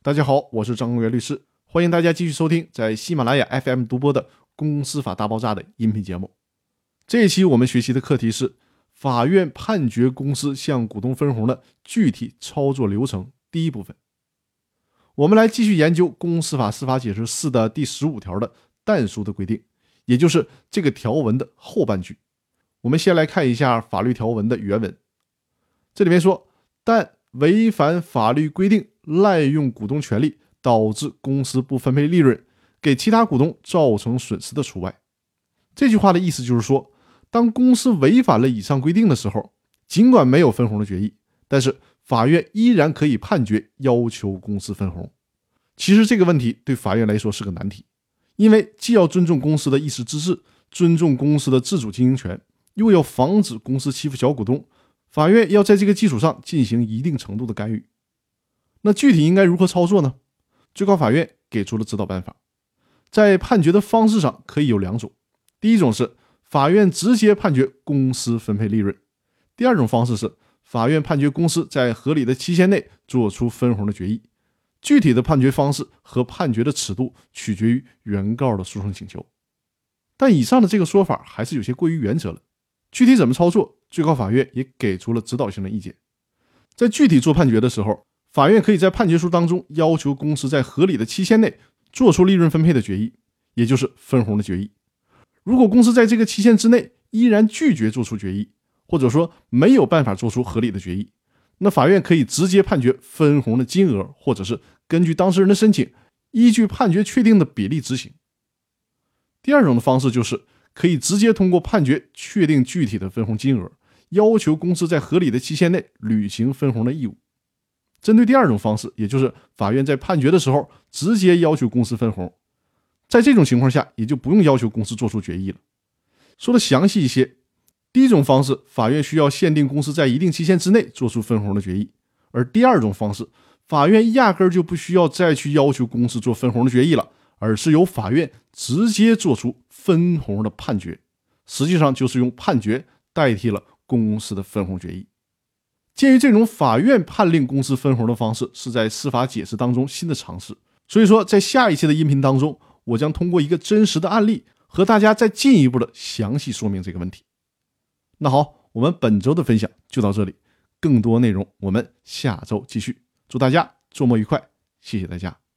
大家好，我是张公元律师，欢迎大家继续收听在喜马拉雅 FM 独播的《公司法大爆炸》的音频节目。这一期我们学习的课题是法院判决公司向股东分红的具体操作流程。第一部分，我们来继续研究《公司法司法解释四》的第十五条的但书的规定，也就是这个条文的后半句。我们先来看一下法律条文的原文，这里面说，但违反法律规定。滥用股东权利导致公司不分配利润，给其他股东造成损失的除外。这句话的意思就是说，当公司违反了以上规定的时候，尽管没有分红的决议，但是法院依然可以判决要求公司分红。其实这个问题对法院来说是个难题，因为既要尊重公司的意识自治，尊重公司的自主经营权，又要防止公司欺负小股东，法院要在这个基础上进行一定程度的干预。那具体应该如何操作呢？最高法院给出了指导办法，在判决的方式上可以有两种。第一种是法院直接判决公司分配利润；第二种方式是法院判决公司在合理的期限内做出分红的决议。具体的判决方式和判决的尺度取决于原告的诉讼请求。但以上的这个说法还是有些过于原则了。具体怎么操作，最高法院也给出了指导性的意见。在具体做判决的时候。法院可以在判决书当中要求公司在合理的期限内做出利润分配的决议，也就是分红的决议。如果公司在这个期限之内依然拒绝做出决议，或者说没有办法做出合理的决议，那法院可以直接判决分红的金额，或者是根据当事人的申请，依据判决确定的比例执行。第二种的方式就是可以直接通过判决确定具体的分红金额，要求公司在合理的期限内履行分红的义务。针对第二种方式，也就是法院在判决的时候直接要求公司分红，在这种情况下，也就不用要求公司做出决议了。说的详细一些，第一种方式，法院需要限定公司在一定期限之内做出分红的决议；而第二种方式，法院压根儿就不需要再去要求公司做分红的决议了，而是由法院直接做出分红的判决，实际上就是用判决代替了公司的分红决议。鉴于这种法院判令公司分红的方式是在司法解释当中新的尝试，所以说在下一期的音频当中，我将通过一个真实的案例和大家再进一步的详细说明这个问题。那好，我们本周的分享就到这里，更多内容我们下周继续。祝大家周末愉快，谢谢大家。